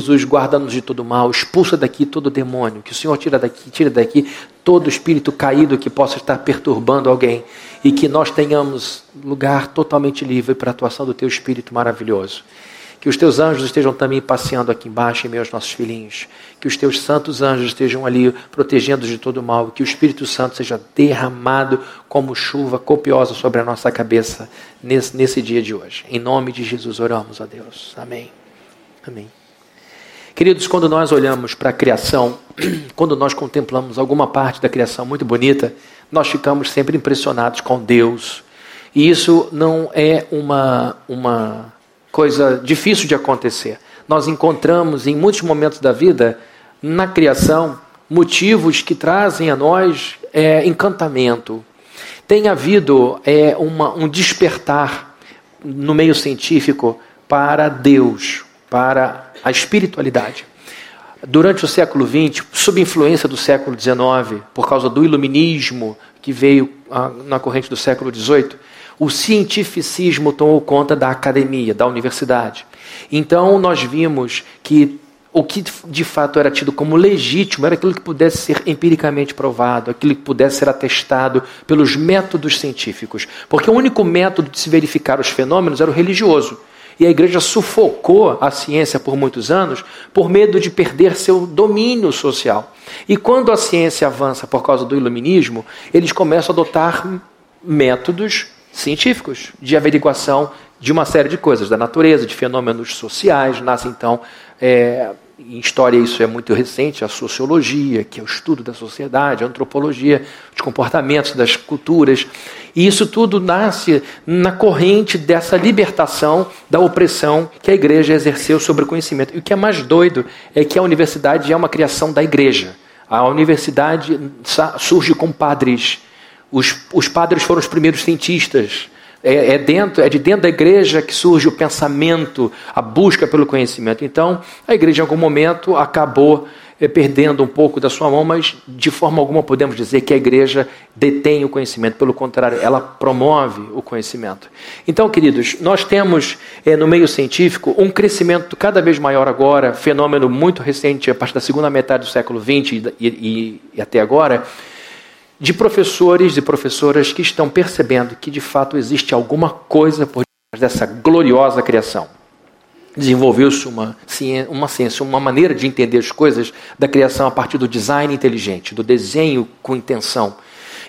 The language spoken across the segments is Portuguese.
Jesus, guarda-nos de todo mal, expulsa daqui todo demônio, que o Senhor tira daqui, tira daqui todo espírito caído que possa estar perturbando alguém e que nós tenhamos lugar totalmente livre para a atuação do teu espírito maravilhoso. Que os teus anjos estejam também passeando aqui embaixo em meio aos nossos filhinhos. Que os teus santos anjos estejam ali protegendo de todo mal. Que o Espírito Santo seja derramado como chuva copiosa sobre a nossa cabeça nesse, nesse dia de hoje. Em nome de Jesus oramos a Deus. Amém. Amém. Queridos, quando nós olhamos para a criação, quando nós contemplamos alguma parte da criação muito bonita, nós ficamos sempre impressionados com Deus. E isso não é uma, uma coisa difícil de acontecer. Nós encontramos em muitos momentos da vida, na criação, motivos que trazem a nós é, encantamento. Tem havido é, uma, um despertar no meio científico para Deus, para a espiritualidade. Durante o século XX, sob influência do século XIX, por causa do iluminismo que veio ah, na corrente do século XVIII, o cientificismo tomou conta da academia, da universidade. Então nós vimos que o que de fato era tido como legítimo era aquilo que pudesse ser empiricamente provado, aquilo que pudesse ser atestado pelos métodos científicos. Porque o único método de se verificar os fenômenos era o religioso. E a igreja sufocou a ciência por muitos anos por medo de perder seu domínio social. E quando a ciência avança por causa do iluminismo, eles começam a adotar métodos científicos de averiguação de uma série de coisas, da natureza, de fenômenos sociais. Nasce então, é, em história isso é muito recente, a sociologia, que é o estudo da sociedade, a antropologia, os comportamentos das culturas. E isso tudo nasce na corrente dessa libertação da opressão que a igreja exerceu sobre o conhecimento. E o que é mais doido é que a universidade é uma criação da igreja. A universidade surge com padres os, os padres foram os primeiros cientistas. É, é, dentro, é de dentro da igreja que surge o pensamento, a busca pelo conhecimento. Então, a igreja em algum momento acabou é, perdendo um pouco da sua mão, mas de forma alguma podemos dizer que a igreja detém o conhecimento. Pelo contrário, ela promove o conhecimento. Então, queridos, nós temos é, no meio científico um crescimento cada vez maior agora, fenômeno muito recente, a partir da segunda metade do século XX e, e, e até agora de professores e professoras que estão percebendo que de fato existe alguma coisa por detrás dessa gloriosa criação. Desenvolveu-se uma, uma ciência, uma maneira de entender as coisas da criação a partir do design inteligente, do desenho com intenção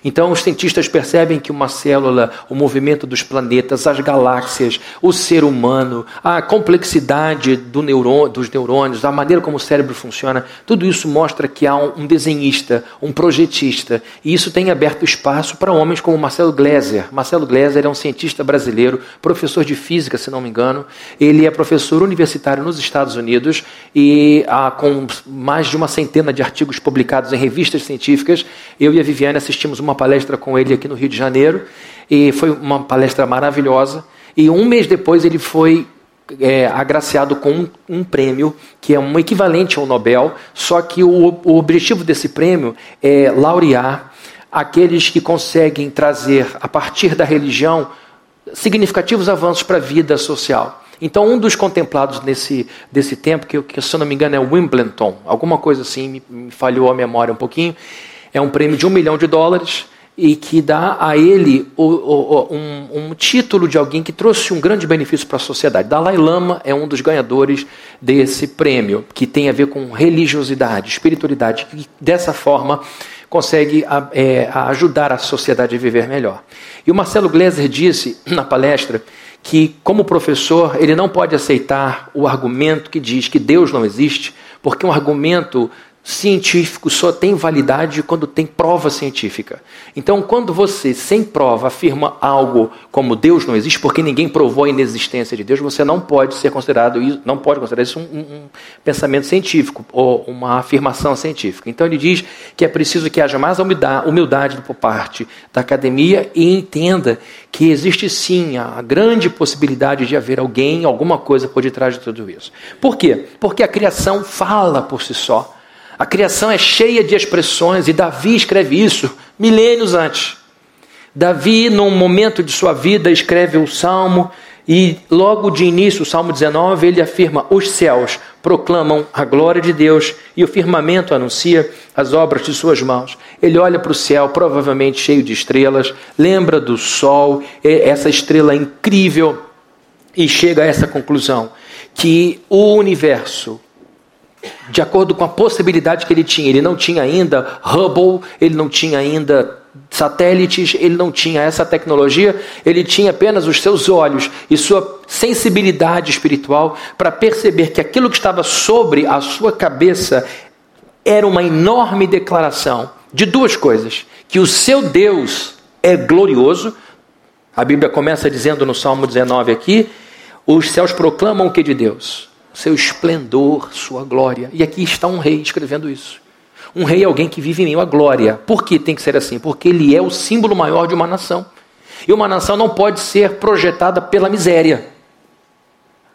então, os cientistas percebem que uma célula, o movimento dos planetas, as galáxias, o ser humano, a complexidade do dos neurônios, a maneira como o cérebro funciona, tudo isso mostra que há um desenhista, um projetista. E isso tem aberto espaço para homens como Marcelo Gleiser. Marcelo Gleiser é um cientista brasileiro, professor de física, se não me engano. Ele é professor universitário nos Estados Unidos e ah, com mais de uma centena de artigos publicados em revistas científicas. Eu e a Viviane assistimos uma uma palestra com ele aqui no Rio de Janeiro e foi uma palestra maravilhosa. E um mês depois ele foi é, agraciado com um, um, prêmio que é um equivalente ao Nobel, só que o, o objetivo desse prêmio é laurear aqueles que conseguem trazer, a partir da religião, significativos avanços para a vida social. Então, um dos contemplados nesse desse tempo, que, que se eu não me engano é Wimbledon, alguma coisa assim, me, me falhou a memória um pouquinho, é um prêmio de um milhão de dólares e que dá a ele o, o, um, um, título de alguém que trouxe um grande benefício para a sociedade. Dalai Lama é um dos ganhadores desse prêmio, que tem a ver com religiosidade, espiritualidade, que dessa forma consegue é, ajudar a sociedade a viver melhor. E o Marcelo Gleiser disse na palestra que, como professor, ele não pode aceitar o argumento que diz que Deus não existe, porque um argumento científico só tem validade quando tem prova científica. Então, quando você, sem prova, afirma algo como Deus não existe, porque ninguém provou a inexistência de Deus, você não pode ser considerado não pode considerar isso um, um, pensamento científico ou uma afirmação científica. Então, ele diz que é preciso que haja mais humildade por parte da academia e entenda que existe sim a grande possibilidade de haver alguém, alguma coisa por detrás de tudo isso. Por quê? Porque a criação fala por si só. A criação é cheia de expressões e Davi escreve isso milênios antes. Davi, num momento de sua vida, escreve o salmo E logo de início, o Salmo 19, ele afirma: os céus proclamam a glória de Deus e o firmamento anuncia as obras de suas mãos. Ele olha para o céu, provavelmente cheio de estrelas, lembra do sol, essa estrela incrível, e chega a essa conclusão: que o universo, de acordo com a possibilidade que ele tinha, ele não tinha ainda Hubble, ele não tinha ainda satélites, ele não tinha essa tecnologia, ele tinha apenas os seus olhos e sua sensibilidade espiritual para perceber que aquilo que estava sobre a sua cabeça era uma enorme declaração de duas coisas: que o seu Deus é glorioso. A Bíblia começa dizendo no Salmo 19 aqui: os céus proclamam o que de Deus? Seu esplendor, sua glória. E aqui está um rei escrevendo isso. Um rei é alguém que vive em meio à glória. Por que tem que ser assim? Porque ele é o símbolo maior de uma nação. E uma nação não pode ser projetada pela miséria.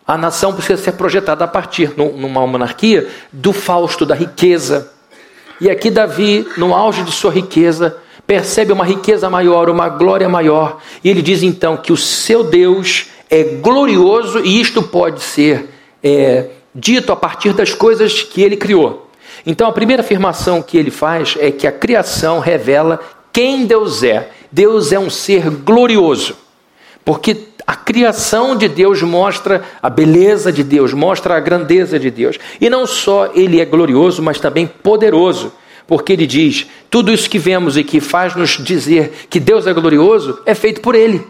A nação precisa ser projetada a partir, numa monarquia, do fausto, da riqueza. E aqui Davi, no auge de sua riqueza, percebe uma riqueza maior, uma glória maior. E ele diz então que o seu Deus é glorioso e isto pode ser é, dito a partir das coisas que ele criou. Então, a primeira afirmação que ele faz é que a criação revela quem Deus é. Deus é um ser glorioso, porque a criação de Deus mostra a beleza de Deus, mostra a grandeza de Deus. E não só ele é glorioso, mas também poderoso, porque ele diz: tudo isso que vemos e que faz nos dizer que Deus é glorioso é feito por ele.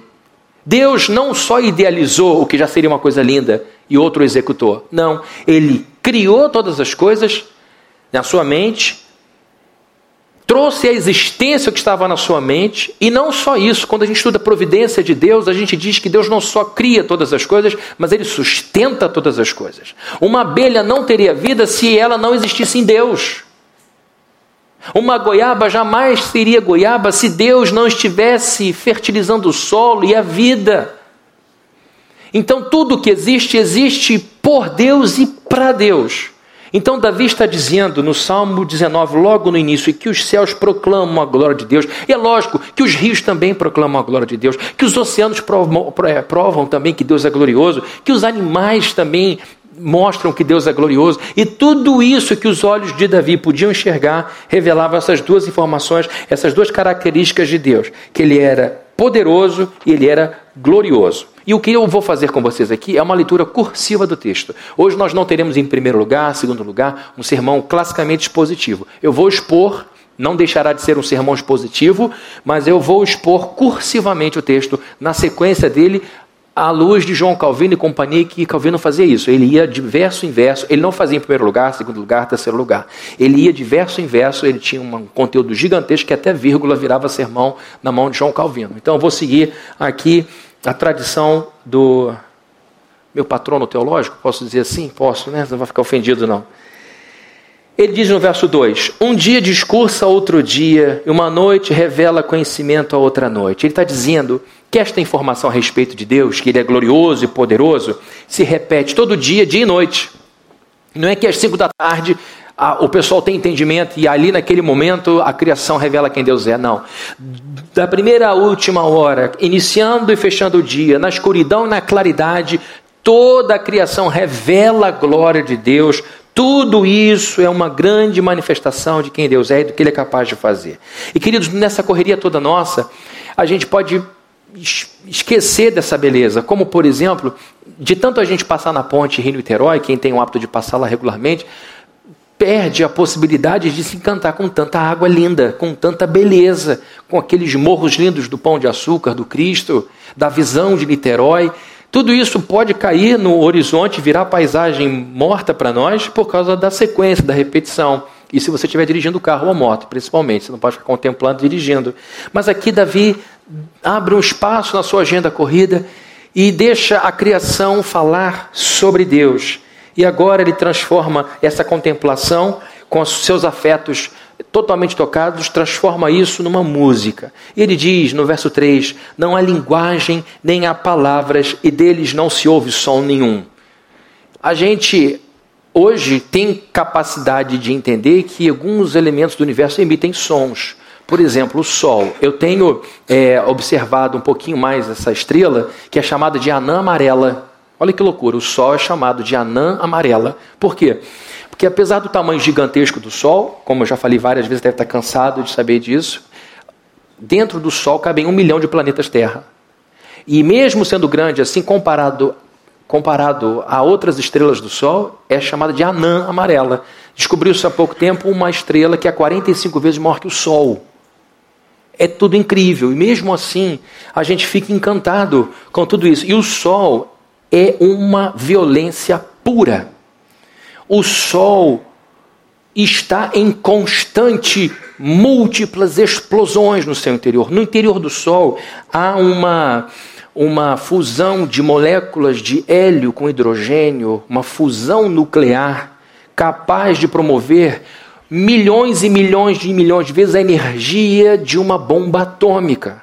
Deus não só idealizou o que já seria uma coisa linda e outro executou. Não, ele criou todas as coisas na sua mente, trouxe a existência que estava na sua mente, e não só isso, quando a gente estuda a providência de Deus, a gente diz que Deus não só cria todas as coisas, mas ele sustenta todas as coisas. Uma abelha não teria vida se ela não existisse em Deus. Uma goiaba jamais seria goiaba se Deus não estivesse fertilizando o solo e a vida. Então tudo que existe, existe por Deus e para Deus. Então, Davi está dizendo no Salmo 19, logo no início, que os céus proclamam a glória de Deus. E é lógico que os rios também proclamam a glória de Deus, que os oceanos provam, é, provam também que Deus é glorioso, que os animais também mostram que Deus é glorioso. E tudo isso que os olhos de Davi podiam enxergar revelava essas duas informações, essas duas características de Deus: que ele era poderoso e ele era glorioso. E o que eu vou fazer com vocês aqui é uma leitura cursiva do texto. Hoje nós não teremos em primeiro lugar, segundo lugar, um sermão classicamente expositivo. Eu vou expor, não deixará de ser um sermão expositivo, mas eu vou expor cursivamente o texto na sequência dele, à luz de João Calvino e companhia, que Calvino fazia isso. Ele ia de verso em verso, ele não fazia em primeiro lugar, segundo lugar, terceiro lugar. Ele ia de verso em verso, ele tinha um conteúdo gigantesco que até vírgula virava sermão na mão de João Calvino. Então eu vou seguir aqui a tradição do meu patrono teológico, posso dizer assim? Posso, né? Não vai ficar ofendido, não. Ele diz no verso 2: Um dia discursa outro dia, e uma noite revela conhecimento a outra noite. Ele está dizendo que esta informação a respeito de Deus, que Ele é glorioso e poderoso, se repete todo dia, dia e noite. Não é que às cinco da tarde a, o pessoal tem entendimento e ali naquele momento a criação revela quem Deus é. Não. Da primeira à última hora, iniciando e fechando o dia, na escuridão e na claridade, toda a criação revela a glória de Deus. Tudo isso é uma grande manifestação de quem Deus é e do que Ele é capaz de fazer. E queridos, nessa correria toda nossa, a gente pode esquecer dessa beleza, como por exemplo, de tanto a gente passar na ponte Rio-Niterói, quem tem o hábito de passar lá regularmente, perde a possibilidade de se encantar com tanta água linda, com tanta beleza, com aqueles morros lindos do Pão de Açúcar, do Cristo, da visão de Niterói. Tudo isso pode cair no horizonte, virar paisagem morta para nós por causa da sequência, da repetição. E se você estiver dirigindo o carro ou a moto, principalmente, você não pode ficar contemplando dirigindo. Mas aqui Davi abre um espaço na sua agenda corrida e deixa a criação falar sobre Deus. E agora ele transforma essa contemplação com os seus afetos totalmente tocados, transforma isso numa música. E ele diz no verso 3: Não há linguagem, nem há palavras, e deles não se ouve som nenhum. A gente hoje tem capacidade de entender que alguns elementos do universo emitem sons. Por exemplo, o Sol. Eu tenho é, observado um pouquinho mais essa estrela, que é chamada de anã amarela. Olha que loucura, o Sol é chamado de anã amarela. Por quê? Porque apesar do tamanho gigantesco do Sol, como eu já falei várias vezes, deve estar cansado de saber disso, dentro do Sol cabem um milhão de planetas Terra. E mesmo sendo grande assim, comparado, comparado a outras estrelas do Sol, é chamada de anã amarela. Descobriu-se há pouco tempo uma estrela que é 45 vezes maior que o Sol. É tudo incrível. E mesmo assim, a gente fica encantado com tudo isso. E o Sol é uma violência pura. O Sol está em constante múltiplas explosões no seu interior. No interior do Sol há uma uma fusão de moléculas de hélio com hidrogênio, uma fusão nuclear capaz de promover milhões e milhões de milhões de vezes a energia de uma bomba atômica.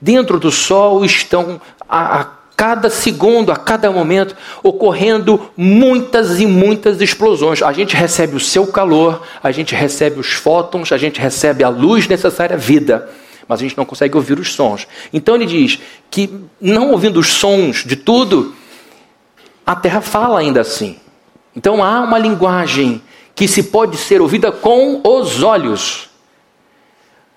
Dentro do Sol estão a, a cada segundo, a cada momento, ocorrendo muitas e muitas explosões. A gente recebe o seu calor, a gente recebe os fótons, a gente recebe a luz necessária à vida, mas a gente não consegue ouvir os sons. Então ele diz que, não ouvindo os sons de tudo, a Terra fala ainda assim. Então há uma linguagem que se pode ser ouvida com os olhos.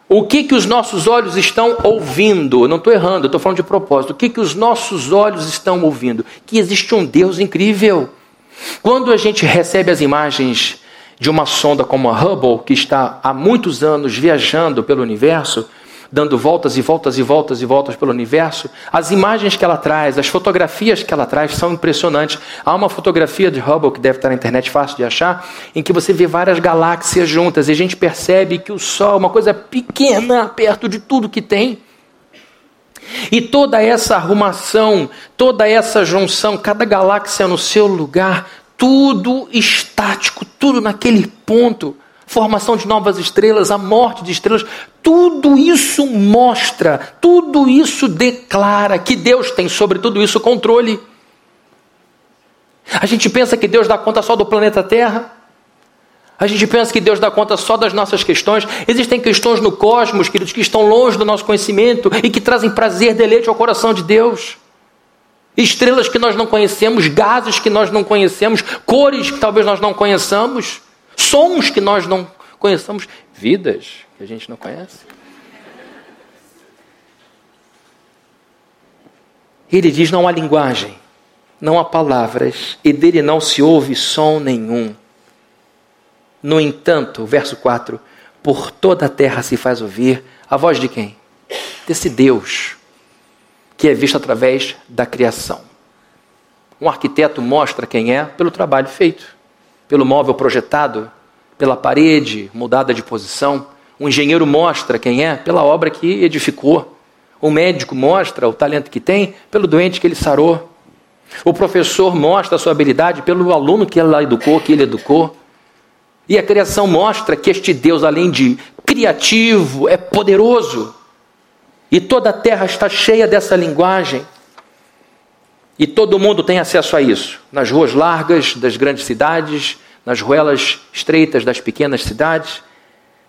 O que que os nossos olhos estão ouvindo? Eu não estou errando, eu estou falando de propósito. O que que os nossos olhos estão ouvindo? Que existe um Deus incrível. Quando a gente recebe as imagens de uma sonda como a Hubble, que está há muitos anos viajando pelo universo, dando voltas e voltas e voltas e voltas pelo universo, as imagens que ela traz, as fotografias que ela traz são impressionantes. Há uma fotografia de Hubble que deve estar na internet fácil de achar, em que você vê várias galáxias juntas e a gente percebe que o Sol é uma coisa pequena perto de tudo que tem. E toda essa arrumação, toda essa junção, cada galáxia no seu lugar, tudo estático, tudo naquele ponto formação de novas estrelas, a morte de estrelas, tudo isso mostra, tudo isso declara que Deus tem sobre tudo isso controle. A gente pensa que Deus dá conta só do planeta Terra. A gente pensa que Deus dá conta só das nossas questões. Existem questões no cosmos, queridos, que estão longe do nosso conhecimento e que trazem prazer, deleite ao coração de Deus. Estrelas que nós não conhecemos, gases que nós não conhecemos, cores que talvez nós não conheçamos. Sons que nós não conheçamos, vidas que a gente não conhece. Ele diz: não há linguagem, não há palavras, e dele não se ouve som nenhum. No entanto, verso 4: por toda a terra se faz ouvir a voz de quem? Desse Deus, que é visto através da criação. Um arquiteto mostra quem é pelo trabalho feito pelo móvel projetado, pela parede mudada de posição. Um engenheiro mostra quem é pela obra que edificou. O médico mostra o talento que tem pelo doente que ele sarou. O professor mostra a sua habilidade pelo aluno que ela educou, que ele educou. E a criação mostra que este Deus, além de criativo, é poderoso. E toda a terra está cheia dessa linguagem. E todo mundo tem acesso a isso. Nas ruas largas das grandes cidades, nas ruelas estreitas das pequenas cidades.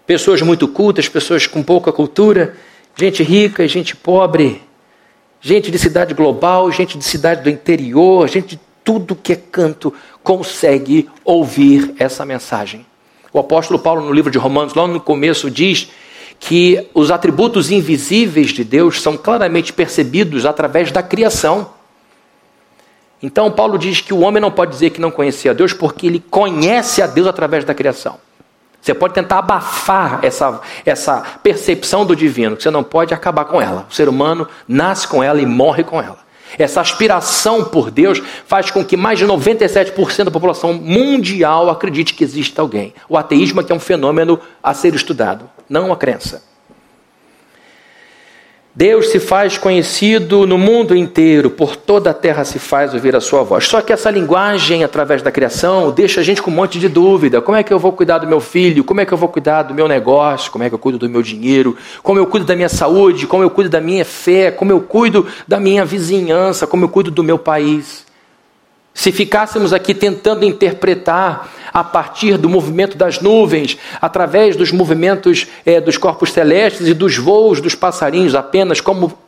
Pessoas muito cultas, pessoas com pouca cultura, gente rica, gente pobre, gente de cidade global, gente de cidade do interior, gente de tudo que é canto consegue ouvir essa mensagem. O apóstolo Paulo, no livro de Romanos, lá no começo, diz que os atributos invisíveis de Deus são claramente percebidos através da criação. Então, Paulo diz que o homem não pode dizer que não conhecia Deus porque ele conhece a Deus através da criação. Você pode tentar abafar essa, essa percepção do divino, você não pode acabar com ela. O ser humano nasce com ela e morre com ela. Essa aspiração por Deus faz com que mais de 97% da população mundial acredite que existe alguém. O ateísmo é que é um fenômeno a ser estudado, não a crença. Deus se faz conhecido no mundo inteiro, por toda a terra se faz ouvir a sua voz. Só que essa linguagem, através da criação, deixa a gente com um monte de dúvida. Como é que eu vou cuidar do meu filho? Como é que eu vou cuidar do meu negócio? Como é que eu cuido do meu dinheiro? Como eu cuido da minha saúde? Como eu cuido da minha fé? Como eu cuido da minha vizinhança? Como eu cuido do meu país? Se ficássemos aqui tentando interpretar a partir do movimento das nuvens, através dos movimentos é, dos corpos celestes e dos voos dos passarinhos, apenas como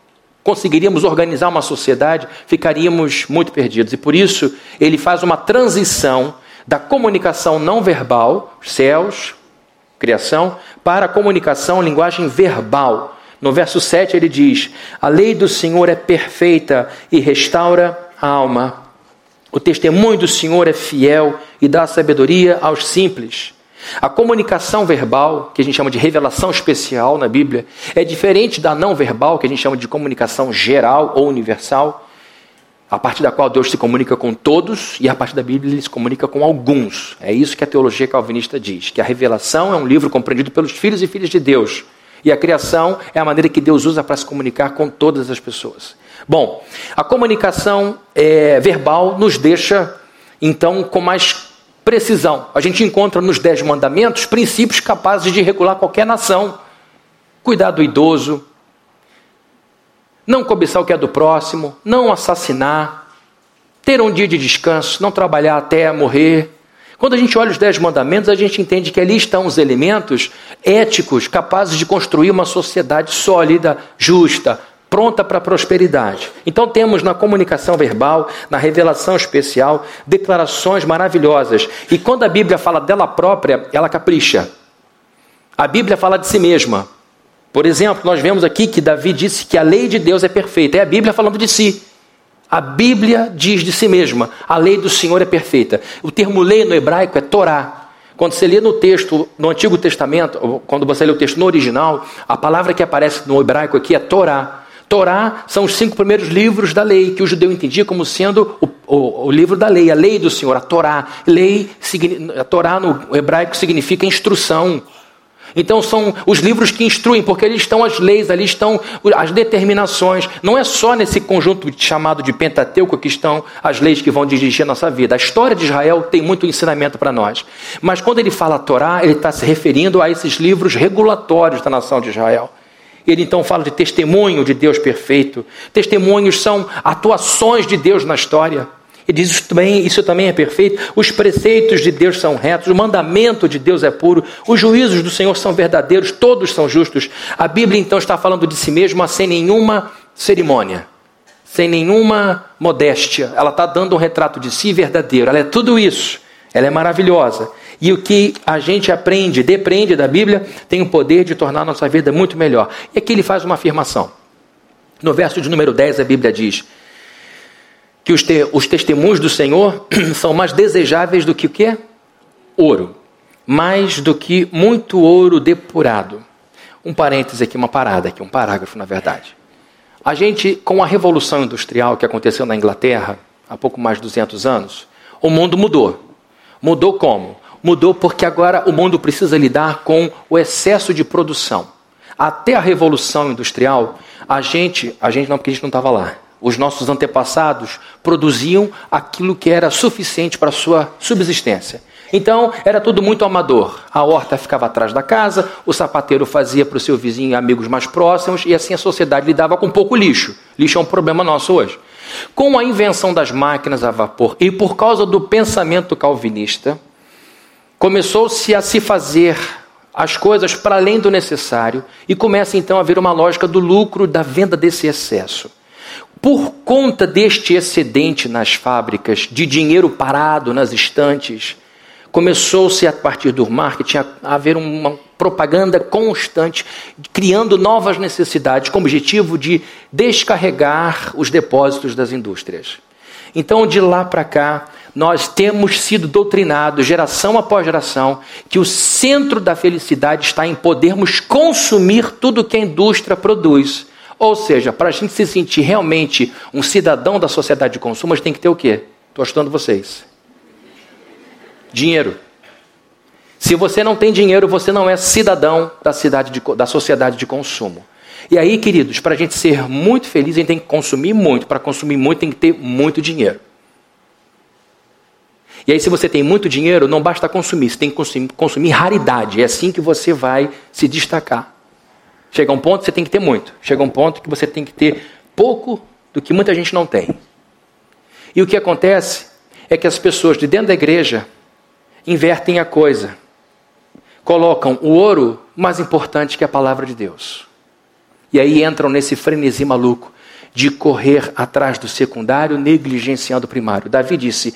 conseguiríamos organizar uma sociedade, ficaríamos muito perdidos. E por isso ele faz uma transição da comunicação não verbal, céus, criação, para a comunicação, linguagem verbal. No verso 7 ele diz: A lei do Senhor é perfeita e restaura a alma. O testemunho do Senhor é fiel e dá sabedoria aos simples. A comunicação verbal, que a gente chama de revelação especial na Bíblia, é diferente da não verbal, que a gente chama de comunicação geral ou universal, a partir da qual Deus se comunica com todos e a partir da Bíblia ele se comunica com alguns. É isso que a teologia calvinista diz, que a revelação é um livro compreendido pelos filhos e filhas de Deus. E a criação é a maneira que Deus usa para se comunicar com todas as pessoas. Bom, a comunicação é, verbal nos deixa, então, com mais precisão. A gente encontra nos Dez Mandamentos princípios capazes de regular qualquer nação. Cuidar do idoso, não cobiçar o que é do próximo, não assassinar, ter um dia de descanso, não trabalhar até morrer. Quando a gente olha os Dez Mandamentos, a gente entende que ali estão os elementos éticos capazes de construir uma sociedade sólida, justa, pronta para a prosperidade. Então temos na comunicação verbal, na revelação especial, declarações maravilhosas. E quando a Bíblia fala dela própria, ela capricha. A Bíblia fala de si mesma. Por exemplo, nós vemos aqui que Davi disse que a lei de Deus é perfeita. É a Bíblia falando de si. A Bíblia diz de si mesma: a lei do Senhor é perfeita. O termo lei no hebraico é Torá. Quando você lê no texto, no Antigo Testamento, quando você lê o texto no original, a palavra que aparece no hebraico aqui é Torá. Torá são os cinco primeiros livros da lei, que o judeu entendia como sendo o, o, o livro da lei, a lei do Senhor, a Torá. Lei, a Torá no hebraico significa instrução. Então são os livros que instruem, porque ali estão as leis, ali estão as determinações. Não é só nesse conjunto chamado de Pentateuco que estão as leis que vão dirigir a nossa vida. A história de Israel tem muito ensinamento para nós. Mas quando ele fala Torá, ele está se referindo a esses livros regulatórios da nação de Israel. Ele então fala de testemunho de Deus perfeito. Testemunhos são atuações de Deus na história. Ele diz isso também, isso também é perfeito. Os preceitos de Deus são retos, o mandamento de Deus é puro, os juízos do Senhor são verdadeiros, todos são justos. A Bíblia então está falando de si mesma sem nenhuma cerimônia, sem nenhuma modéstia. Ela está dando um retrato de si verdadeiro. Ela é tudo isso. Ela é maravilhosa. E o que a gente aprende, depreende da Bíblia, tem o poder de tornar a nossa vida muito melhor. E aqui ele faz uma afirmação. No verso de número 10, a Bíblia diz que os, te, os testemunhos do Senhor são mais desejáveis do que o quê? Ouro. Mais do que muito ouro depurado. Um parêntese aqui, uma parada aqui, um parágrafo, na verdade. A gente, com a Revolução Industrial que aconteceu na Inglaterra, há pouco mais de 200 anos, o mundo mudou. Mudou como? Mudou porque agora o mundo precisa lidar com o excesso de produção. Até a Revolução Industrial, a gente, a gente não, porque a gente não estava lá, os nossos antepassados produziam aquilo que era suficiente para a sua subsistência. Então, era tudo muito amador. A horta ficava atrás da casa, o sapateiro fazia para o seu vizinho amigos mais próximos, e assim a sociedade lidava com pouco lixo. Lixo é um problema nosso hoje. Com a invenção das máquinas a vapor e por causa do pensamento calvinista, começou-se a se fazer as coisas para além do necessário e começa então a haver uma lógica do lucro da venda desse excesso. Por conta deste excedente nas fábricas, de dinheiro parado nas estantes, começou-se a partir do marketing a haver uma propaganda constante, criando novas necessidades com o objetivo de descarregar os depósitos das indústrias. Então, de lá para cá, nós temos sido doutrinados, geração após geração, que o centro da felicidade está em podermos consumir tudo que a indústria produz. Ou seja, para a gente se sentir realmente um cidadão da sociedade de consumo, a gente tem que ter o quê? Estou ajudando vocês. Dinheiro. Se você não tem dinheiro, você não é cidadão da, cidade de, da sociedade de consumo. E aí, queridos, para a gente ser muito feliz, a gente tem que consumir muito. Para consumir muito, tem que ter muito dinheiro. E aí, se você tem muito dinheiro, não basta consumir, você tem que consumir, consumir raridade. É assim que você vai se destacar. Chega um ponto você tem que ter muito. Chega um ponto que você tem que ter pouco do que muita gente não tem. E o que acontece é que as pessoas de dentro da igreja invertem a coisa. Colocam o ouro mais importante que a palavra de Deus. E aí entram nesse frenesi maluco de correr atrás do secundário, negligenciando o primário. Davi disse: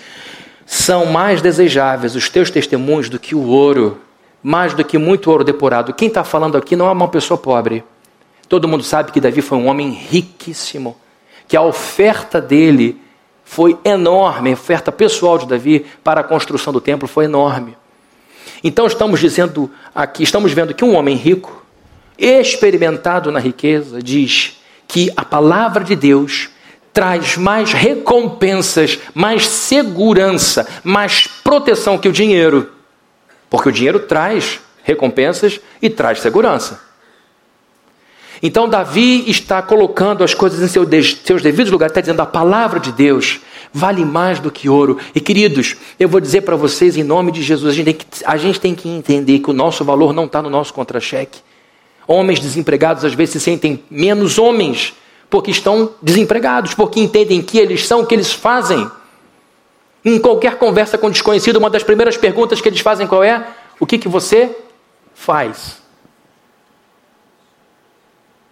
São mais desejáveis os teus testemunhos do que o ouro, mais do que muito ouro depurado. Quem está falando aqui não é uma pessoa pobre. Todo mundo sabe que Davi foi um homem riquíssimo, que a oferta dele foi enorme, a oferta pessoal de Davi para a construção do templo foi enorme. Então estamos dizendo aqui, estamos vendo que um homem rico, experimentado na riqueza, diz que a palavra de Deus traz mais recompensas, mais segurança, mais proteção que o dinheiro. Porque o dinheiro traz recompensas e traz segurança. Então, Davi está colocando as coisas em seus devidos lugares, está dizendo a palavra de Deus vale mais do que ouro. E queridos, eu vou dizer para vocês, em nome de Jesus, a gente, tem que, a gente tem que entender que o nosso valor não está no nosso contra-cheque. Homens desempregados às vezes se sentem menos homens porque estão desempregados, porque entendem que eles são, o que eles fazem. Em qualquer conversa com desconhecido, uma das primeiras perguntas que eles fazem qual é? O que, que você faz?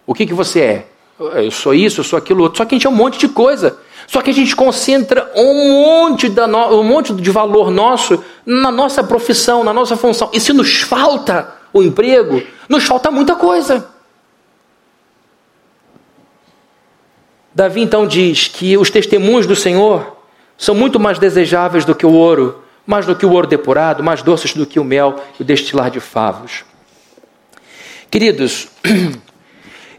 O que, que você é? Eu sou isso, eu sou aquilo outro. Só que a gente é um monte de coisa. Só que a gente concentra um monte, da no... um monte de valor nosso na nossa profissão, na nossa função. E se nos falta o emprego, nos falta muita coisa. Davi então diz que os testemunhos do Senhor são muito mais desejáveis do que o ouro, mais do que o ouro depurado, mais doces do que o mel e o destilar de favos. Queridos,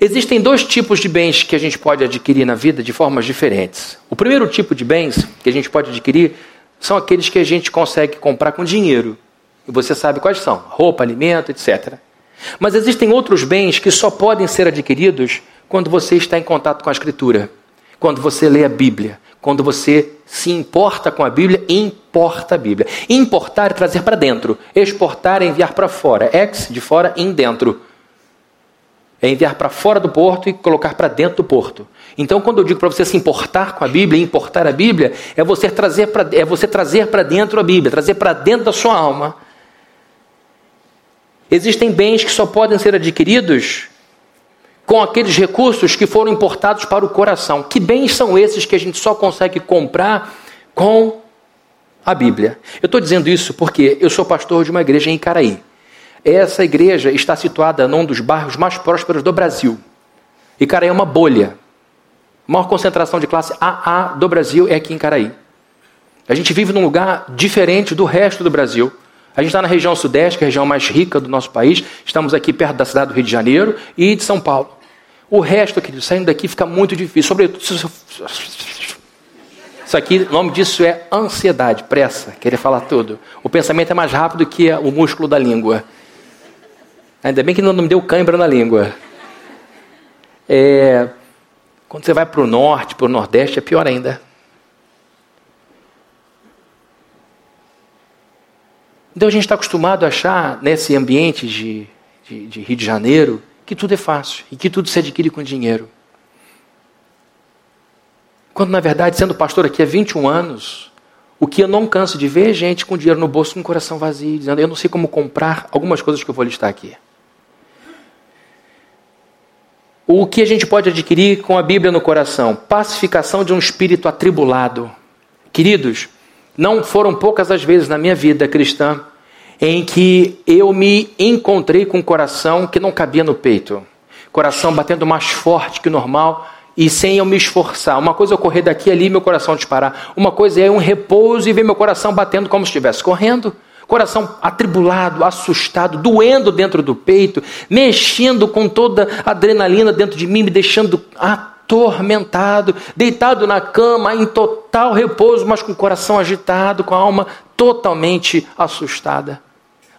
Existem dois tipos de bens que a gente pode adquirir na vida de formas diferentes. O primeiro tipo de bens que a gente pode adquirir são aqueles que a gente consegue comprar com dinheiro. E você sabe quais são: roupa, alimento, etc. Mas existem outros bens que só podem ser adquiridos quando você está em contato com a Escritura, quando você lê a Bíblia, quando você se importa com a Bíblia, importa a Bíblia. Importar é trazer para dentro, exportar é enviar para fora, ex de fora, em dentro é enviar para fora do porto e colocar para dentro do porto. Então, quando eu digo para você se importar com a Bíblia, importar a Bíblia, é você trazer para é você trazer para dentro a Bíblia, trazer para dentro da sua alma. Existem bens que só podem ser adquiridos com aqueles recursos que foram importados para o coração. Que bens são esses que a gente só consegue comprar com a Bíblia? Eu estou dizendo isso porque eu sou pastor de uma igreja em Icaraí. Essa igreja está situada num dos bairros mais prósperos do Brasil. Icaraí é uma bolha. A maior concentração de classe AA do Brasil é aqui em Icaraí. A gente vive num lugar diferente do resto do Brasil. A gente está na região sudeste, que é a região mais rica do nosso país. Estamos aqui perto da cidade do Rio de Janeiro e de São Paulo. O resto, querido, saindo daqui fica muito difícil. Sobretudo. Isso aqui, o nome disso é ansiedade, pressa, querer falar tudo. O pensamento é mais rápido que o músculo da língua. Ainda bem que não me deu cãibra na língua. É, quando você vai para o norte, para o nordeste, é pior ainda. Então a gente está acostumado a achar, nesse ambiente de, de, de, Rio de Janeiro, que tudo é fácil e que tudo se adquire com dinheiro. Quando, na verdade, sendo pastor aqui há 21 anos, o que eu não canso de ver é gente com dinheiro no bolso com o coração vazio, dizendo: Eu não sei como comprar algumas coisas que eu vou listar aqui o que a gente pode adquirir com a Bíblia no coração? Pacificação de um espírito atribulado. Queridos, não foram poucas as vezes na minha vida cristã em que eu me encontrei com um coração que não cabia no peito. Coração batendo mais forte que o normal e sem eu me esforçar. Uma coisa é eu correr daqui ali e meu coração disparar. Uma coisa é um repouso e ver meu coração batendo como se estivesse correndo coração atribulado, assustado, doendo dentro do peito, mexendo com toda a adrenalina dentro de mim, me deixando atormentado, deitado na cama em total repouso, mas com o coração agitado, com a alma totalmente assustada.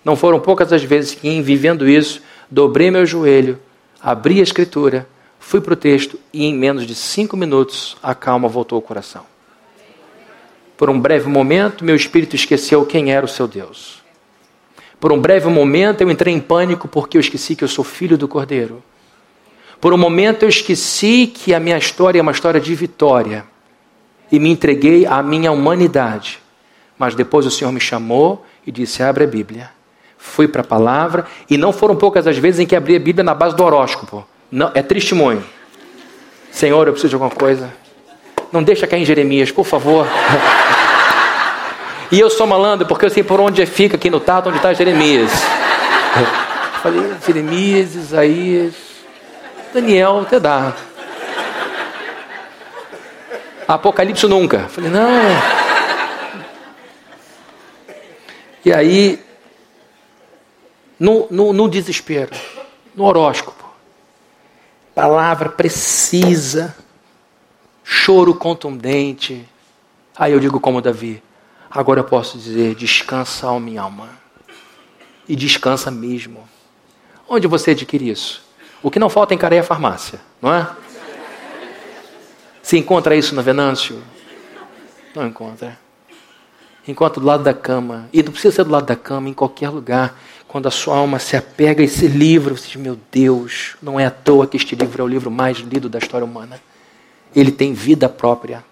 Não foram poucas as vezes que, em vivendo isso, dobrei meu joelho, abri a escritura, fui para o texto e, em menos de cinco minutos, a calma voltou ao coração. Por um breve momento, meu espírito esqueceu quem era o seu Deus. Por um breve momento, eu entrei em pânico porque eu esqueci que eu sou filho do Cordeiro. Por um momento, eu esqueci que a minha história é uma história de vitória e me entreguei à minha humanidade Mas depois o Senhor me chamou e disse: abre a Bíblia. Fui para a palavra, e não foram poucas as vezes em que abri a Bíblia na base do horóscopo. Não, é testemunho. Senhor, eu preciso de alguma coisa. Não deixa cair em Jeremias, por favor. e eu sou malandro porque eu sei por onde fica aqui no tato, onde está Jeremias. Falei, Jeremias, Isaías, Daniel, até dá. Apocalipse nunca. Falei, não. E aí, no, no, no desespero, no horóscopo, palavra precisa, choro contundente. Aí eu digo como Davi, agora eu posso dizer, descansa, ó minha alma. E descansa mesmo. Onde você adquire isso? O que não falta em careia é farmácia, não é? Se encontra isso no Venâncio? Não encontra. Encontra do lado da cama. E não precisa ser do lado da cama, em qualquer lugar. Quando a sua alma se apega a esse livro, você diz, meu Deus, não é à toa que este livro é o livro mais lido da história humana. Ele tem vida própria.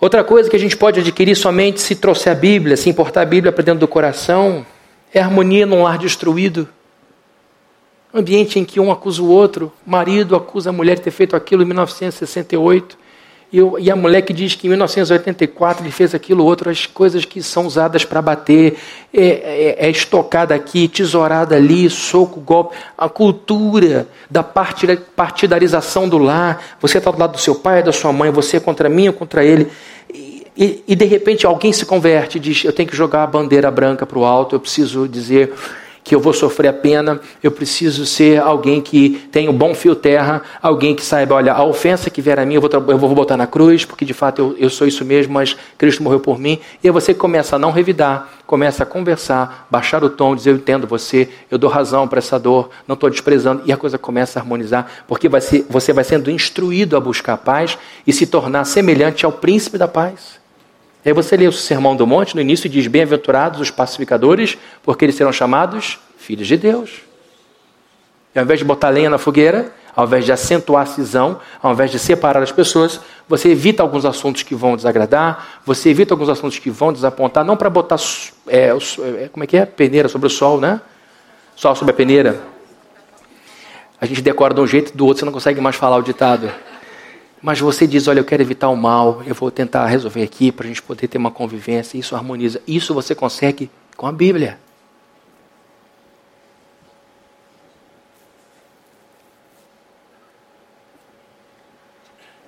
Outra coisa que a gente pode adquirir somente se trouxer a Bíblia, se importar a Bíblia para dentro do coração, é harmonia num lar destruído ambiente em que um acusa o outro, marido acusa a mulher de ter feito aquilo em 1968, e, e a mulher que diz que em 1984 ele fez aquilo outro, as coisas que são usadas para bater, é, é, é, estocada aqui, tesourada ali, soco, golpe, a cultura da partidarização do lar, você está do lado do seu pai, da sua mãe, você é contra mim ou contra ele, e, e, e de repente alguém se converte e diz, eu tenho que jogar a bandeira branca para o alto, eu preciso dizer que eu vou sofrer a pena, eu preciso ser alguém que tenha um bom fio terra, alguém que saiba, olha, a ofensa que vier a mim eu vou, eu vou botar na cruz, porque de fato eu, eu sou isso mesmo, mas Cristo morreu por mim. E aí você começa a não revidar, começa a conversar, baixar o tom, dizer eu entendo você, eu dou razão para essa dor, não estou desprezando, e a coisa começa a harmonizar, porque vai ser, você vai sendo instruído a buscar a paz e se tornar semelhante ao príncipe da paz. E aí você lê o Sermão do Monte no início e diz: Bem-aventurados os pacificadores, porque eles serão chamados filhos de Deus. E ao invés de botar lenha na fogueira, ao invés de acentuar a cisão, ao invés de separar as pessoas, você evita alguns assuntos que vão desagradar, você evita alguns assuntos que vão desapontar, não para botar, é, é, como é que é? Peneira sobre o sol, né? Sol sobre a peneira. A gente decora de um jeito do outro você não consegue mais falar o ditado. Mas você diz: Olha, eu quero evitar o mal, eu vou tentar resolver aqui para a gente poder ter uma convivência. Isso harmoniza. Isso você consegue com a Bíblia.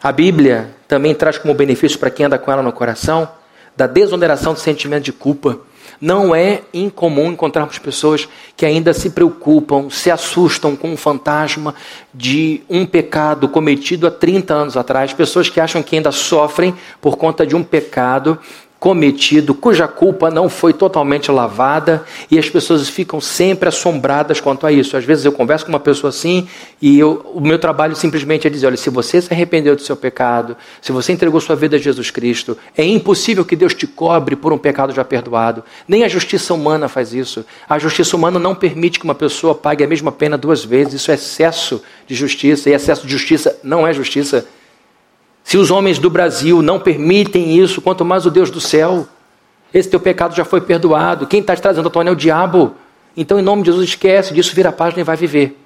A Bíblia também traz como benefício para quem anda com ela no coração da desoneração do sentimento de culpa. Não é incomum encontrarmos pessoas que ainda se preocupam, se assustam com o fantasma de um pecado cometido há 30 anos atrás, pessoas que acham que ainda sofrem por conta de um pecado cometido, cuja culpa não foi totalmente lavada, e as pessoas ficam sempre assombradas quanto a isso. Às vezes eu converso com uma pessoa assim, e eu, o meu trabalho simplesmente é dizer: olha, se você se arrependeu do seu pecado, se você entregou sua vida a Jesus Cristo, é impossível que Deus te cobre por um pecado já perdoado. Nem a justiça humana faz isso. A justiça humana não permite que uma pessoa pague a mesma pena duas vezes. Isso é excesso de justiça, e excesso de justiça não é justiça. Se os homens do Brasil não permitem isso, quanto mais o Deus do céu. Esse teu pecado já foi perdoado. Quem está te trazendo à tona é o diabo. Então, em nome de Jesus, esquece disso, vira a página e vai viver.